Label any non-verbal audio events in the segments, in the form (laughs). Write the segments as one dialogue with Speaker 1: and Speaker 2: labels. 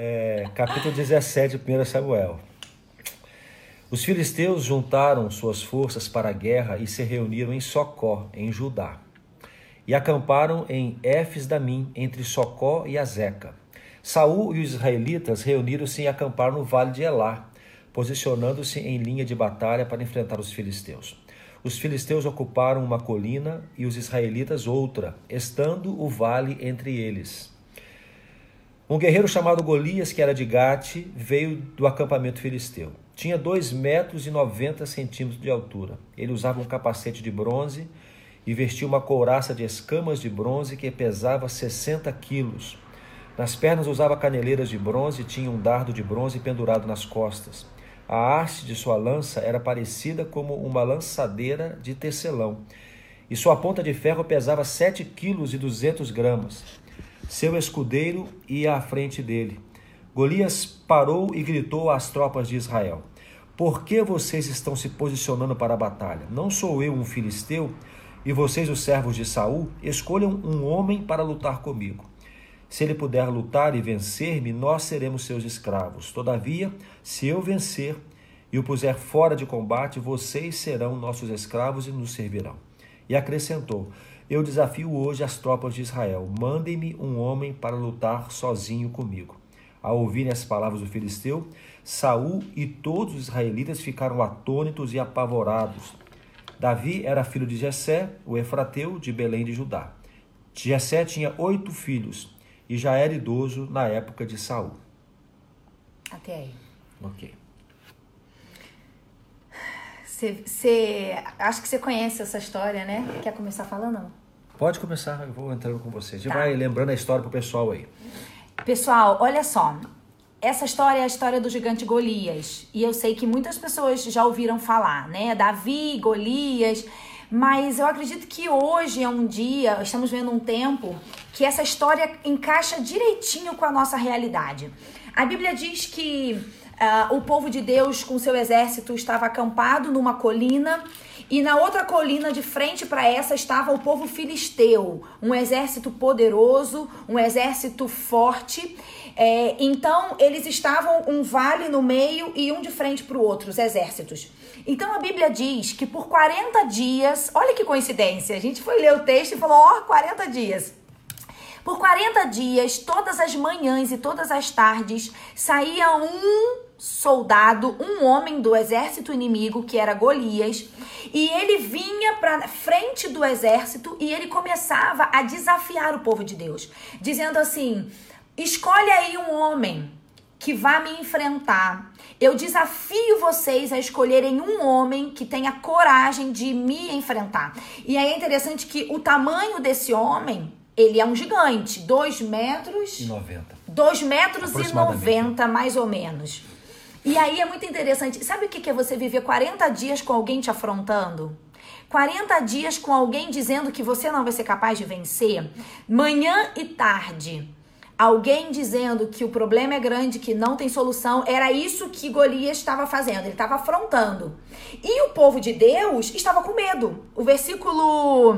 Speaker 1: É, capítulo 17 de 1 Samuel. Os filisteus juntaram suas forças para a guerra e se reuniram em Socó, em Judá. E acamparam em Éfes Damim, entre Socó e Azeca. Saul e os israelitas reuniram-se e acamparam no vale de Elá, posicionando-se em linha de batalha para enfrentar os filisteus. Os filisteus ocuparam uma colina e os israelitas outra, estando o vale entre eles. Um guerreiro chamado Golias, que era de Gate, veio do acampamento filisteu. Tinha 2 metros e 90 centímetros de altura. Ele usava um capacete de bronze e vestia uma couraça de escamas de bronze que pesava 60 quilos. Nas pernas usava caneleiras de bronze e tinha um dardo de bronze pendurado nas costas. A haste de sua lança era parecida como uma lançadeira de tecelão, e sua ponta de ferro pesava 7 quilos e 200 gramas. Seu escudeiro ia à frente dele. Golias parou e gritou às tropas de Israel: Por que vocês estão se posicionando para a batalha? Não sou eu um filisteu? E vocês, os servos de Saul, escolham um homem para lutar comigo. Se ele puder lutar e vencer-me, nós seremos seus escravos. Todavia, se eu vencer e o puser fora de combate, vocês serão nossos escravos e nos servirão. E acrescentou: Eu desafio hoje as tropas de Israel: mandem-me um homem para lutar sozinho comigo. Ao ouvirem as palavras do filisteu, Saul e todos os israelitas ficaram atônitos e apavorados. Davi era filho de Jessé, o efrateu de Belém de Judá. Jessé tinha oito filhos e já era idoso na época de Saul.
Speaker 2: Até aí.
Speaker 1: Ok.
Speaker 2: Você, acho que você conhece essa história, né? Quer começar falando?
Speaker 1: Pode começar, eu vou entrando com você. Já
Speaker 2: Tá.
Speaker 1: vai lembrando a história pro pessoal aí.
Speaker 2: Pessoal, olha só. Essa história é a história do gigante Golias. E eu sei que muitas pessoas já ouviram falar, né? Davi, Golias. Mas eu acredito que hoje é um dia, estamos vendo um tempo, que essa história encaixa direitinho com a nossa realidade. A Bíblia diz que ah, o povo de Deus, com seu exército, estava acampado numa colina. E na outra colina, de frente para essa, estava o povo filisteu, um exército poderoso, um exército forte. É, então, eles estavam um vale no meio e um de frente para o outro, os exércitos. Então, a Bíblia diz que por 40 dias, olha que coincidência, a gente foi ler o texto e falou: ó, 40 dias. Por 40 dias, todas as manhãs e todas as tardes, saía um soldado, um homem do exército inimigo, que era Golias, e ele vinha para frente do exército e ele começava a desafiar o povo de Deus, dizendo assim: escolhe aí um homem que vá me enfrentar. Eu desafio vocês a escolherem um homem que tenha coragem de me enfrentar. E aí é interessante que o tamanho desse homem, ele é um gigante, 2 metros.
Speaker 1: 90.
Speaker 2: 2 metros e
Speaker 1: Aproximadamente.
Speaker 2: 90, mais ou menos. E aí é muito interessante. Sabe o que é você viver 40 dias com alguém te afrontando? 40 dias com alguém dizendo que você não vai ser capaz de vencer? Manhã e tarde. Alguém dizendo que o problema é grande, que não tem solução. Era isso que Golias estava fazendo. Ele estava afrontando. E o povo de Deus estava com medo. O versículo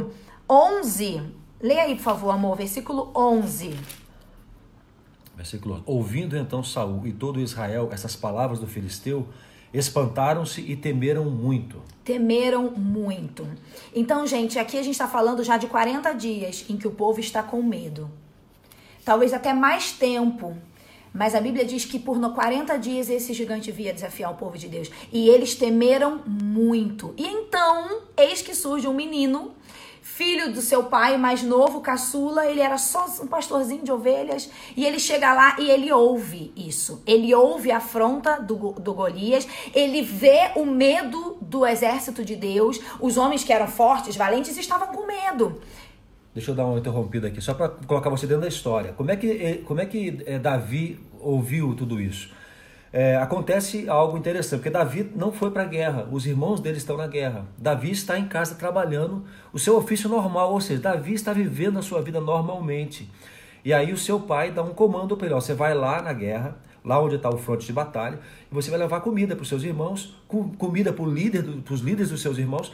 Speaker 2: 11. Leia aí, por favor, amor. Versículo 11.
Speaker 1: Versículo 11. Ouvindo então Saul e todo Israel essas palavras do filisteu, espantaram-se e temeram muito.
Speaker 2: temeram muito. Então, gente, aqui a gente está falando já de 40 dias em que o povo está com medo. Talvez até mais tempo. Mas a Bíblia diz que por no 40 dias esse gigante via desafiar o povo de Deus. E eles temeram muito. E então, eis que surge um menino, filho do seu pai mais novo, caçula. Ele era só um pastorzinho de ovelhas. E ele chega lá e ele ouve isso. Ele ouve a afronta do, do Golias. Ele vê o medo do exército de Deus. Os homens que eram fortes, valentes, estavam com medo.
Speaker 1: Deixa eu dar uma interrompida aqui, só para colocar você dentro da história. Como é que, eh, como é que eh, Davi ouviu tudo isso? É, acontece algo interessante, porque Davi não foi para a guerra, os irmãos dele estão na guerra. Davi está em casa trabalhando o seu ofício normal, ou seja, Davi está vivendo a sua vida normalmente. E aí o seu pai dá um comando para ele: ó, você vai lá na guerra, lá onde está o fronte de batalha, e você vai levar comida para os seus irmãos, com- comida para líder, os líderes dos seus irmãos,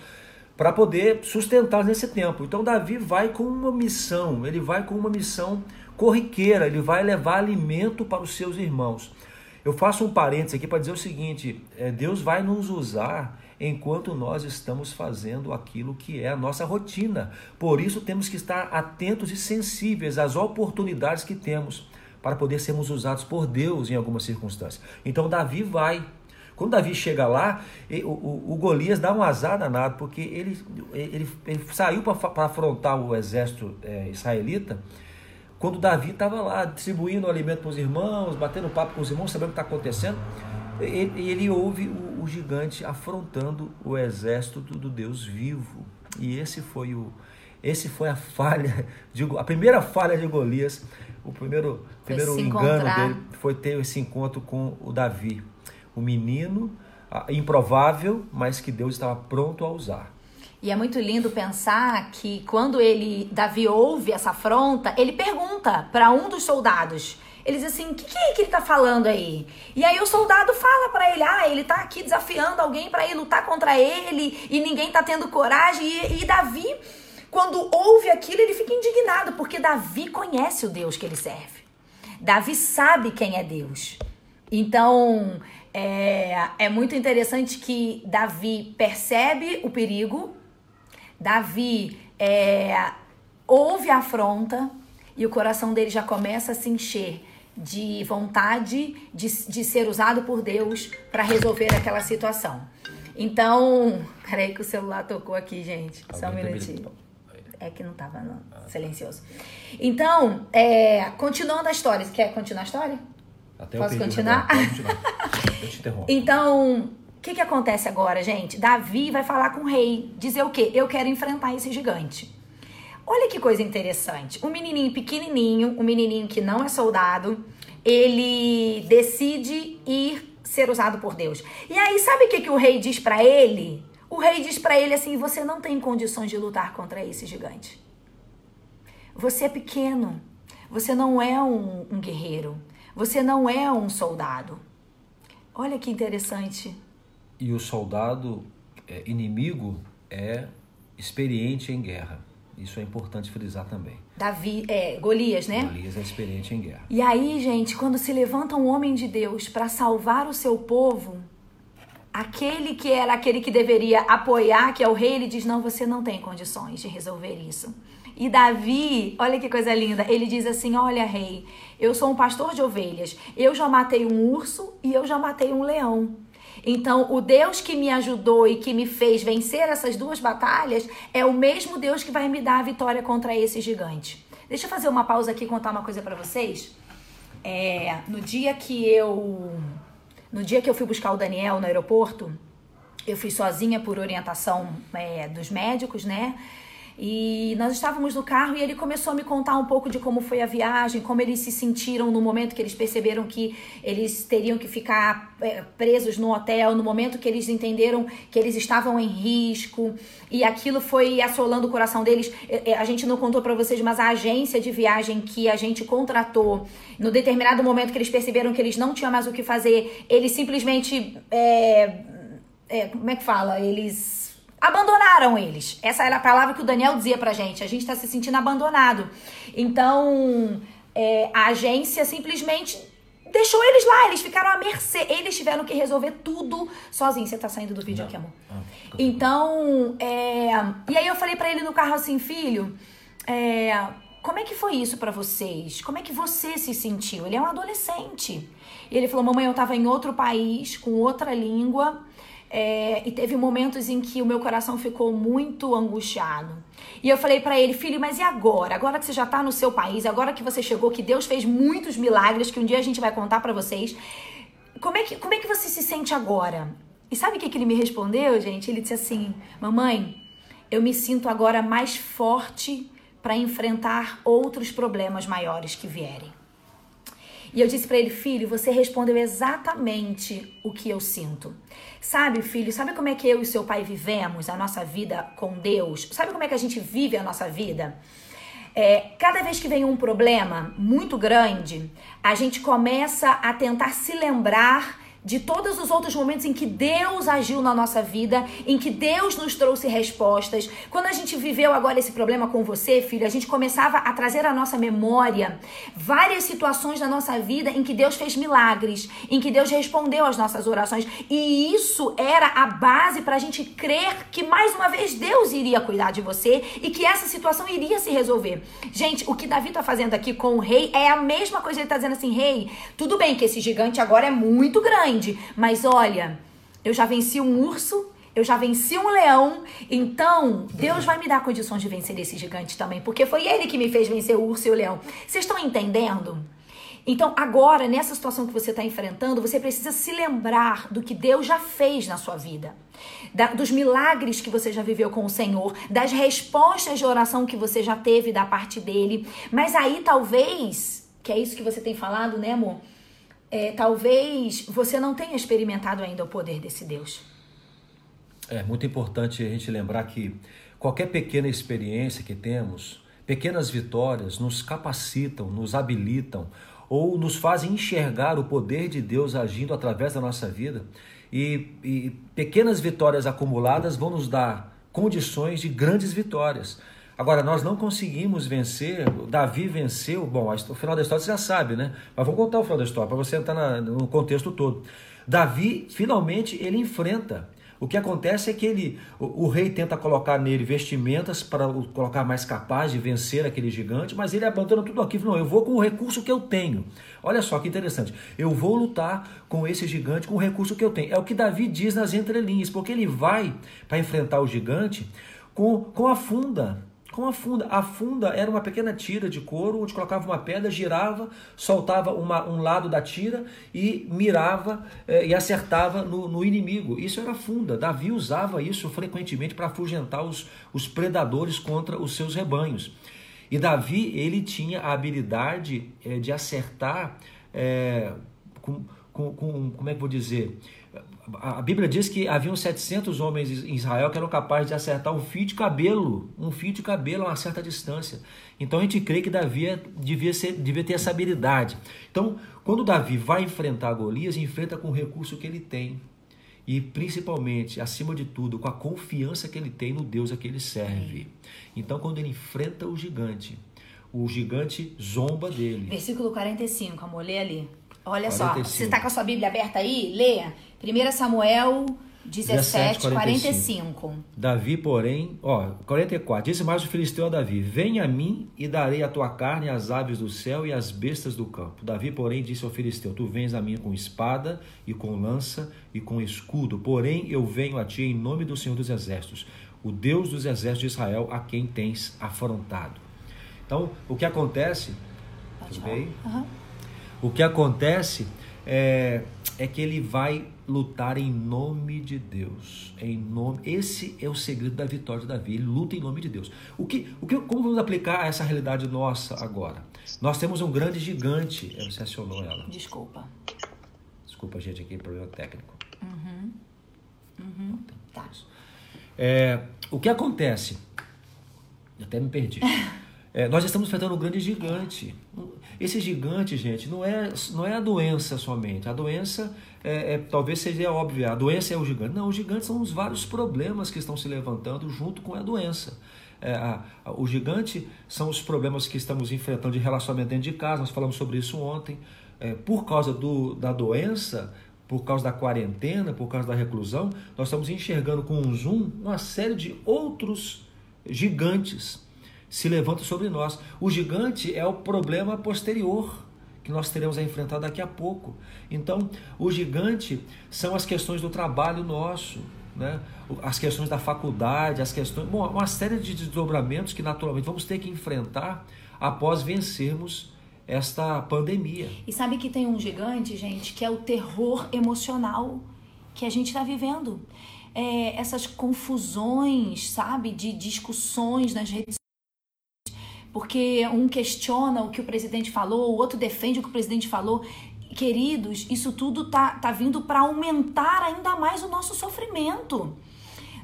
Speaker 1: para poder sustentar nesse tempo. Então Davi vai com uma missão, ele vai com uma missão corriqueira, ele vai levar alimento para os seus irmãos. Eu faço um parênteses aqui para dizer o seguinte: é, Deus vai nos usar enquanto nós estamos fazendo aquilo que é a nossa rotina. Por isso temos que estar atentos e sensíveis às oportunidades que temos para poder sermos usados por Deus em algumas circunstâncias. Então Davi vai. Quando Davi chega lá, o, o, Golias dá um azar danado, porque ele, ele, ele saiu para afrontar o exército é, israelita quando Davi estava lá distribuindo o alimento para os irmãos, batendo papo com os irmãos, sabendo o que está acontecendo. Ele, ele ouve o, o, gigante afrontando o exército do, do, Deus vivo. E esse foi o esse foi a falha, de, a primeira falha de Golias, o primeiro, primeiro engano dele foi ter esse encontro com o Davi, o menino improvável, mas que Deus estava pronto a usar.
Speaker 2: E é muito lindo pensar que quando ele Davi ouve essa afronta, ele pergunta para um dos soldados. Ele diz assim: "O que, que é que ele tá falando aí?" E aí o soldado fala para ele: "Ah, ele tá aqui desafiando alguém para ir lutar contra ele e ninguém tá tendo coragem." E, e Davi, quando ouve aquilo, ele fica indignado porque Davi conhece o Deus que ele serve. Davi sabe quem é Deus. Então, é, é muito interessante que Davi percebe o perigo, Davi é, ouve a afronta e o coração dele já começa a se encher de vontade de, de ser usado por Deus para resolver aquela situação. Então, (laughs) peraí que o celular tocou aqui, gente. Só um minutinho. É que não estava ah. silencioso. Então, é, continuando a história. Você quer continuar a história?
Speaker 1: Até
Speaker 2: Posso continuar?
Speaker 1: Continuar. (laughs) Eu te interrompo.
Speaker 2: Então, que, que acontece agora, gente? Davi vai falar com o rei, dizer o quê? Eu quero enfrentar esse gigante. Olha que coisa interessante. Um menininho pequenininho, um menininho que não é soldado, ele decide ir ser usado por Deus. E aí, sabe o que, que o rei diz para ele? O rei diz para ele assim: Você não tem condições de lutar contra esse gigante. Você é pequeno. Você não é um, um guerreiro. Você não é um soldado. Olha que interessante
Speaker 1: e o soldado é, inimigo é experiente em guerra. Isso é importante frisar também.
Speaker 2: Davi, é, Golias, né?
Speaker 1: Golias é experiente em guerra.
Speaker 2: E aí, gente, quando se levanta um homem de Deus para salvar o seu povo, aquele que era aquele que deveria apoiar, que é o rei, ele diz: Não, você não tem condições de resolver isso. E Davi, olha que coisa linda, ele diz assim: Olha, rei, eu sou um pastor de ovelhas, eu já matei um urso e eu já matei um leão. Então, o Deus que me ajudou e que me fez vencer essas duas batalhas é o mesmo Deus que vai me dar a vitória contra esse gigante. Deixa eu fazer uma pausa aqui e contar uma coisa para vocês. É, no dia que eu no dia que eu fui buscar o Daniel no aeroporto, eu fui sozinha por orientação é, dos médicos, né? E nós estávamos no carro e ele começou a me contar um pouco de como foi a viagem, como eles se sentiram no momento que eles perceberam que eles teriam que ficar é, presos no hotel, no momento que eles entenderam que eles estavam em risco e aquilo foi assolando o coração deles. É, é, a gente não contou para vocês, mas a agência de viagem que a gente contratou, no determinado momento que eles perceberam que eles não tinham mais o que fazer, eles simplesmente. É, é, como é que fala? Eles abandonaram eles. Essa era a palavra que o Daniel dizia pra gente. A gente está se sentindo abandonado. Então, é, a agência simplesmente deixou eles lá, eles ficaram à mercê. Eles tiveram que resolver tudo sozinhos. Você tá saindo do vídeo Não. aqui, amor? Ah, então, é... e aí eu falei para ele no carro assim, filho, é... como é que foi isso para vocês? Como é que você se sentiu? Ele é um adolescente. E ele falou, mamãe, eu tava em outro país, com outra língua, é, e teve momentos em que o meu coração ficou muito angustiado. E eu falei para ele, filho, mas e agora? Agora que você já está no seu país, agora que você chegou, que Deus fez muitos milagres, que um dia a gente vai contar para vocês. Como é, que, como é que você se sente agora? E sabe o que, que ele me respondeu, gente? Ele disse assim: Mamãe, eu me sinto agora mais forte para enfrentar outros problemas maiores que vierem. E eu disse para ele, filho, você respondeu exatamente o que eu sinto. Sabe, filho, sabe como é que eu e seu pai vivemos a nossa vida com Deus? Sabe como é que a gente vive a nossa vida? É, cada vez que vem um problema muito grande, a gente começa a tentar se lembrar de todos os outros momentos em que Deus agiu na nossa vida, em que Deus nos trouxe respostas. Quando a gente viveu agora esse problema com você, filho, a gente começava a trazer à nossa memória várias situações da nossa vida em que Deus fez milagres, em que Deus respondeu às nossas orações. E isso era a base para a gente crer que mais uma vez Deus iria cuidar de você e que essa situação iria se resolver. Gente, o que Davi está fazendo aqui com o rei é a mesma coisa. Ele está dizendo assim: rei, tudo bem que esse gigante agora é muito grande mas olha, eu já venci um urso, eu já venci um leão, então Deus vai me dar condições de vencer esse gigante também, porque foi ele que me fez vencer o urso e o leão. Vocês estão entendendo? Então, agora, nessa situação que você está enfrentando, você precisa se lembrar do que Deus já fez na sua vida, da, dos milagres que você já viveu com o Senhor, das respostas de oração que você já teve da parte dele. Mas aí, talvez, que é isso que você tem falado, né, amor? É, talvez você não tenha experimentado ainda o poder desse Deus.
Speaker 1: É muito importante a gente lembrar que qualquer pequena experiência que temos, pequenas vitórias, nos capacitam, nos habilitam ou nos fazem enxergar o poder de Deus agindo através da nossa vida. E, e pequenas vitórias acumuladas vão nos dar condições de grandes vitórias. Agora, nós não conseguimos vencer, Davi venceu, bom, o final da história você já sabe, né? Mas vamos contar o final da história para você entrar no contexto todo. Davi, finalmente, ele enfrenta. O que acontece é que ele, o, o, rei tenta colocar nele vestimentas para o colocar mais capaz de vencer aquele gigante, mas ele abandona tudo aquilo. Não, eu vou com o recurso que eu tenho. Olha só que interessante. Eu vou lutar com esse gigante com o recurso que eu tenho. É o que Davi diz nas entrelinhas, porque ele vai para enfrentar o gigante com, com a funda com a funda. A funda era uma pequena tira de couro onde colocava uma pedra, girava, soltava uma, um lado da tira e mirava eh, e acertava no, no, inimigo. Isso era funda. Davi usava isso frequentemente para afugentar os, os predadores contra os seus rebanhos. E Davi, ele tinha a habilidade eh, de acertar eh, com, com, com, como é que vou dizer, a Bíblia diz que haviam 700 homens em Israel que eram capazes de acertar um fio de cabelo, um fio de cabelo a uma certa distância. Então a gente crê que Davi devia, ser, devia ter essa habilidade. Então, quando Davi vai enfrentar Golias, enfrenta com o recurso que ele tem. E principalmente, acima de tudo, com a confiança que ele tem no Deus a que ele serve. Então, quando ele enfrenta o gigante, o gigante zomba dele.
Speaker 2: Versículo 45, amor, lê ali. Olha 45. só, você está com a sua Bíblia aberta aí? Leia. 1 Samuel 17, 17 45. 45.
Speaker 1: Davi, porém, ó, 44. Disse mais o filisteu a Davi: Vem a mim e darei a tua carne às aves do céu e às bestas do campo. Davi, porém, disse ao filisteu: Tu vens a mim com espada e com lança e com escudo, porém eu venho a ti em nome do Senhor dos Exércitos, o Deus dos exércitos de Israel, a quem tens afrontado. Então, o que acontece? Tudo bem? Uhum. O que acontece é, é que ele vai lutar em nome de Deus. Em nome, esse é o segredo da vitória de Davi. Ele luta em nome de Deus. O que, o que, como vamos aplicar essa realidade nossa agora? Nós temos um grande gigante. Você acionou ela.
Speaker 2: Desculpa.
Speaker 1: Desculpa, gente, aqui problema técnico.
Speaker 2: Uhum. Uhum. Tá.
Speaker 1: É, o que acontece? Até me perdi. (laughs) É, nós estamos enfrentando um grande gigante. Esse gigante, gente, não é, não é a doença somente. A doença é, é, talvez seja óbvia. A doença é o gigante. Não, os gigantes são os vários problemas que estão se levantando junto com a doença. É, a, a, o gigante são os problemas que estamos enfrentando de relacionamento dentro de casa. Nós falamos sobre isso ontem. É, por causa do, da doença, por causa da quarentena, por causa da reclusão, nós estamos enxergando com um zoom uma série de outros gigantes se levanta sobre nós. O gigante é o problema posterior que nós teremos a enfrentar daqui a pouco. Então, o gigante são as questões do trabalho nosso, né? as questões da faculdade, as questões, bom, uma série de desdobramentos que naturalmente vamos ter que enfrentar após vencermos esta pandemia.
Speaker 2: E sabe que tem um gigante, gente, que é o terror emocional que a gente está vivendo. É, essas confusões, sabe, de discussões nas redes porque um questiona o que o presidente falou, o outro defende o que o presidente falou. Queridos, isso tudo tá, tá vindo para aumentar ainda mais o nosso sofrimento.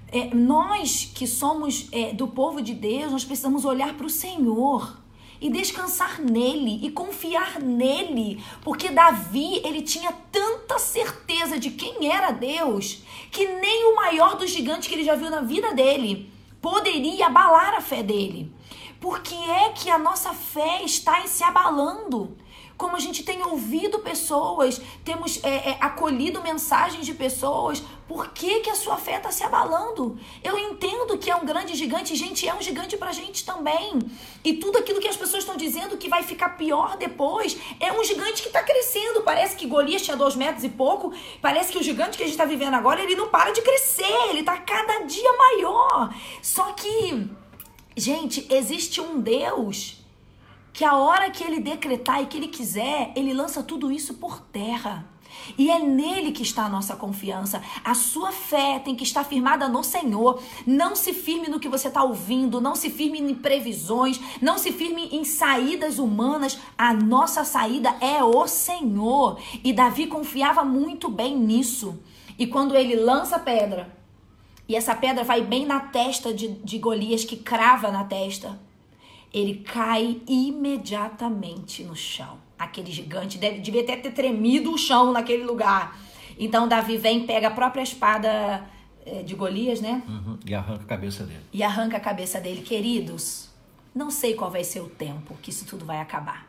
Speaker 2: É, nós que somos é, do povo de Deus, nós precisamos olhar para o Senhor e descansar nele e confiar nele, porque Davi, ele tinha tanta certeza de quem era Deus, que nem o maior dos gigantes que ele já viu na vida dele poderia abalar a fé dele. Por que é que a nossa fé está se abalando? como a gente tem ouvido pessoas, temos é, é, acolhido mensagens de pessoas, por que, que a sua fé está se abalando? Eu entendo que é um grande gigante, gente, é um gigante pra gente também. E tudo aquilo que as pessoas estão dizendo que vai ficar pior depois, é um gigante que está crescendo. Parece que Golias tinha dois metros e pouco, parece que o gigante que a gente está vivendo agora, ele não para de crescer, ele está cada dia maior. Só que, gente, existe um Deus que a hora que ele decretar e que ele quiser, ele lança tudo isso por terra. E é nele que está a nossa confiança. A sua fé tem que estar firmada no Senhor. Não se firme no que você está ouvindo, não se firme em previsões, não se firme em saídas humanas. A nossa saída é o Senhor. E Davi confiava muito bem nisso. E quando ele lança a pedra, e essa pedra vai bem na testa de, de Golias, que crava na testa ele cai imediatamente no chão. Aquele gigante deve, devia até ter tremido o chão naquele lugar. Então Davi vem, pega a própria espada é, de Golias, né?
Speaker 1: Uhum, e arranca a cabeça dele.
Speaker 2: E arranca a cabeça dele. Queridos, não sei qual vai ser o tempo que isso tudo vai acabar.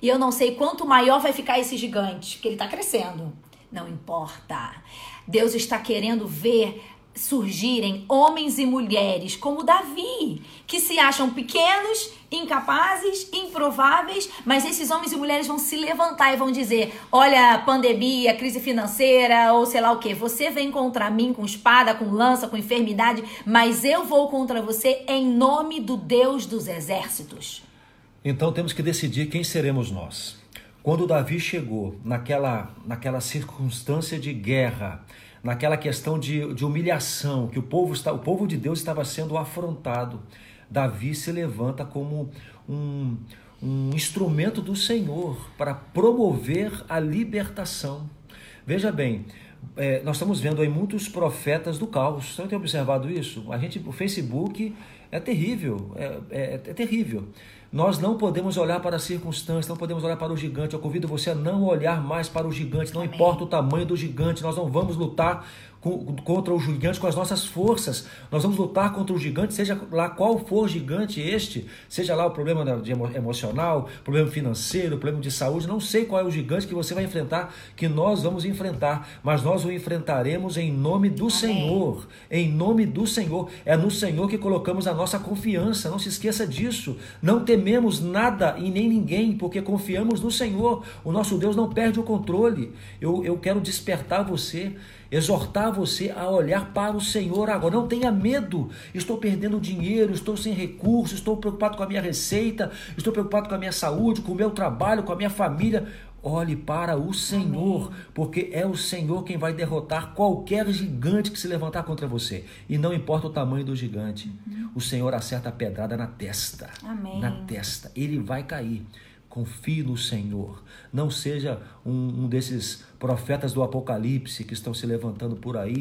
Speaker 2: E eu não sei quanto maior vai ficar esse gigante, porque ele está crescendo. Não importa. Deus está querendo ver surgirem homens e mulheres como Davi, que se acham pequenos, incapazes, improváveis, mas esses homens e mulheres vão se levantar e vão dizer: "Olha, pandemia, crise financeira ou sei lá o que, você vem contra mim com espada, com lança, com enfermidade, mas eu vou contra você em nome do Deus dos exércitos."
Speaker 1: Então temos que decidir quem seremos nós. Quando Davi chegou naquela naquela circunstância de guerra, naquela questão de, de humilhação, que o povo, está, o povo de Deus estava sendo afrontado. Davi se levanta como um, um instrumento do Senhor para promover a libertação. Veja bem, é, nós estamos vendo aí muitos profetas do caos. Você tem observado isso? A gente, o Facebook é terrível, é, é, é terrível. Nós não podemos olhar para as circunstâncias, não podemos olhar para o gigante. Eu convido você a não olhar mais para o gigante, não Amém. importa o tamanho do gigante, nós não vamos lutar contra o gigante com as nossas forças. Nós vamos lutar contra o gigante, seja lá qual for o gigante este, seja lá o problema emocional, problema financeiro, problema de saúde, não sei qual é o gigante que você vai enfrentar, que nós vamos enfrentar, mas nós o enfrentaremos em nome do Amém. Senhor. Em nome do Senhor. É no Senhor que colocamos a nossa confiança. Não se esqueça disso. Não tememos nada e nem ninguém, porque confiamos no Senhor. O nosso Deus não perde o controle. Eu, eu quero despertar você exortar você a olhar para o Senhor agora. Não tenha medo. Estou perdendo dinheiro, estou sem recursos, estou preocupado com a minha receita, estou preocupado com a minha saúde, com o meu trabalho, com a minha família. Olhe para o Senhor, Amém. porque é o Senhor quem vai derrotar qualquer gigante que se levantar contra você. E não importa o tamanho do gigante, uhum. o Senhor acerta a pedrada na testa.
Speaker 2: Amém.
Speaker 1: Na testa. Ele vai cair. Confie no Senhor. Não seja um, um, desses profetas do Apocalipse que estão se levantando por aí.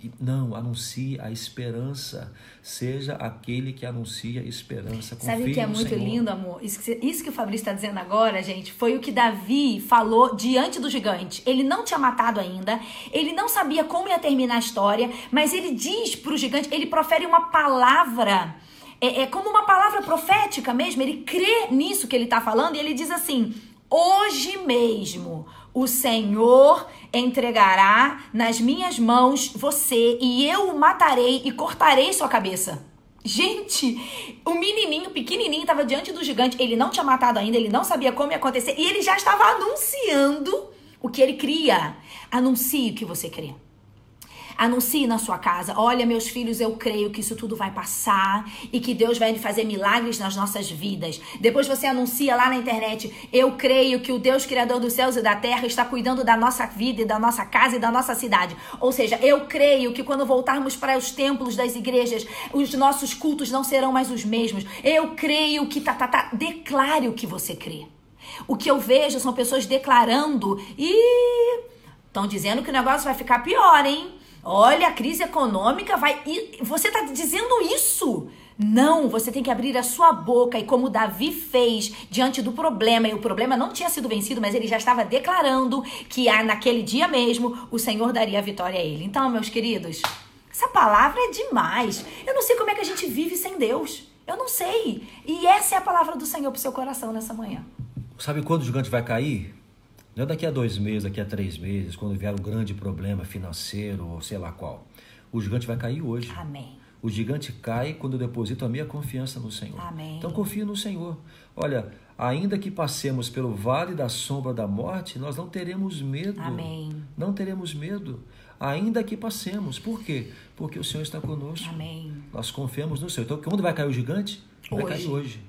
Speaker 1: E, e, não, anuncie a esperança. Seja aquele que anuncia esperança.
Speaker 2: Confie Sabe o que é muito Senhor. lindo, amor? Isso que, isso que o Fabrício está dizendo agora, gente, foi o que Davi falou diante do gigante. Ele não tinha matado ainda, ele não sabia como ia terminar a história, mas ele diz para o gigante, ele profere uma palavra é, é como uma palavra profética mesmo. Ele crê nisso que ele está falando e ele diz assim: hoje mesmo o Senhor entregará nas minhas mãos você e eu o matarei e cortarei sua cabeça. Gente, o menininho, pequenininho, estava diante do gigante. Ele não tinha matado ainda, ele não sabia como ia acontecer. E ele já estava anunciando o que ele cria. Anuncie o que você crê. Anuncie na sua casa: olha, meus filhos, eu creio que isso tudo vai passar e que Deus vai fazer milagres nas nossas vidas. Depois você anuncia lá na internet: eu creio que o Deus Criador dos céus e da terra está cuidando da nossa vida e da nossa casa e da nossa cidade. Ou seja, eu creio que quando voltarmos para os templos das igrejas, os nossos cultos não serão mais os mesmos. Eu creio que tá, tá, tá. Declare o que você crê. O que eu vejo são pessoas declarando e estão dizendo que o negócio vai ficar pior, hein? Olha, a crise econômica vai. Você está dizendo isso? Não, você tem que abrir a sua boca e como Davi fez diante do problema, e o problema não tinha sido vencido, mas ele já estava declarando que ah, naquele dia mesmo o Senhor daria a vitória a ele. Então, meus queridos, essa palavra é demais. Eu não sei como é que a gente vive sem Deus. Eu não sei. E essa é a palavra do Senhor para o seu coração nessa manhã.
Speaker 1: Sabe quando o gigante vai cair? Não é daqui a dois meses, daqui a três meses, quando vier um grande problema financeiro ou sei lá qual. O gigante vai cair hoje.
Speaker 2: Amém.
Speaker 1: O gigante cai quando eu deposito a minha confiança no Senhor.
Speaker 2: Amém.
Speaker 1: Então confie no Senhor. Olha, ainda que passemos pelo vale da sombra da morte, nós não teremos medo.
Speaker 2: Amém.
Speaker 1: Não teremos medo. Ainda que passemos. Por quê? Porque o Senhor está conosco.
Speaker 2: Amém.
Speaker 1: Nós confiamos no Senhor. Então, quando vai cair o gigante? Vai
Speaker 2: Hoje.
Speaker 1: cair hoje.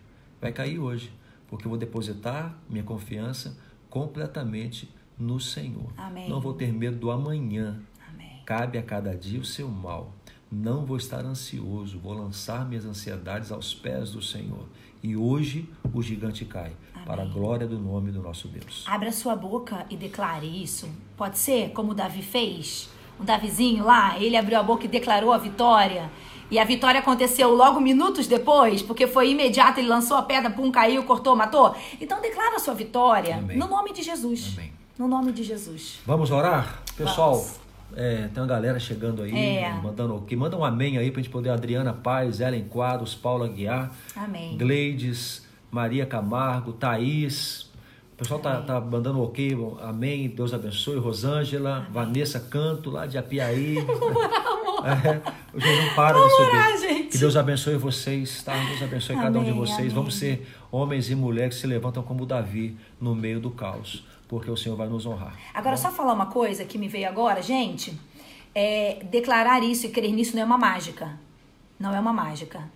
Speaker 1: Vai cair hoje. Porque eu vou depositar minha confiança completamente no Senhor.
Speaker 2: Amém.
Speaker 1: Não vou ter medo do amanhã.
Speaker 2: Amém.
Speaker 1: Cabe a cada dia o seu mal. Não vou estar ansioso, vou lançar minhas ansiedades aos pés do Senhor. E hoje o gigante cai, para a glória do nome do nosso Deus.
Speaker 2: Abra sua boca e declare isso. Pode ser como o Davi fez? O Davizinho lá, ele abriu a boca e declarou a vitória. E a vitória aconteceu logo minutos depois, porque foi imediato, ele lançou a pedra, pum, caiu, cortou, matou. Então declara a sua vitória
Speaker 1: Amém.
Speaker 2: no nome de Jesus.
Speaker 1: Amém.
Speaker 2: No nome de Jesus.
Speaker 1: Vamos orar? Pessoal,
Speaker 2: Vamos.
Speaker 1: é, tem uma galera chegando aí,
Speaker 2: É.
Speaker 1: mandando que? Manda um amém aí pra gente poder. Adriana Paz, Ellen Quadros, Paula Guiar,
Speaker 2: Amém.
Speaker 1: Gleides, Maria Camargo, Thaís. O pessoal tá, tá mandando ok, amém, Deus abençoe. Rosângela, Vanessa Canto, lá de Apiaí. (laughs) É, Jesus não para de
Speaker 2: Vamos
Speaker 1: subir.
Speaker 2: orar, gente.
Speaker 1: Que Deus abençoe vocês, tá? Deus abençoe cada um de
Speaker 2: Amém,
Speaker 1: vocês.
Speaker 2: amém.
Speaker 1: Vamos ser homens e mulheres que se levantam como Davi no meio do caos, porque o Senhor vai nos honrar.
Speaker 2: Agora, só falar uma coisa que me veio agora, gente. É, declarar isso e crer nisso não é uma mágica. Não é uma mágica.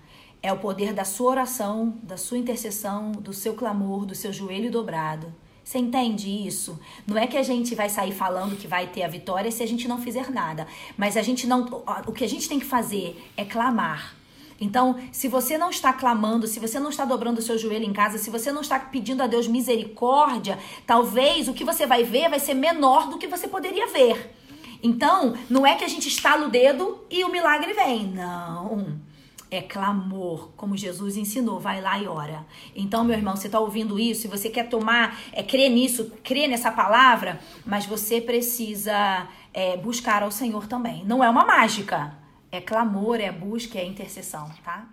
Speaker 2: É o poder da sua oração, da sua intercessão, do seu clamor, do seu joelho dobrado. Você entende isso? Não é que a gente vai sair falando que vai ter a vitória se a gente não fizer nada. Mas a gente não. O que a gente tem que fazer é clamar. Então, se você não está clamando, se você não está dobrando o seu joelho em casa, se você não está pedindo a Deus misericórdia, talvez o que você vai ver vai ser menor do que você poderia ver. Então, não é que a gente estala o dedo e o milagre vem. Não. É clamor, como Jesus ensinou. Vai lá e ora. Então, meu irmão, você está ouvindo isso e você quer tomar, é, crer nisso, crer nessa palavra, mas você precisa é, buscar ao Senhor também. Não é uma mágica. É clamor, é busca, é intercessão, tá?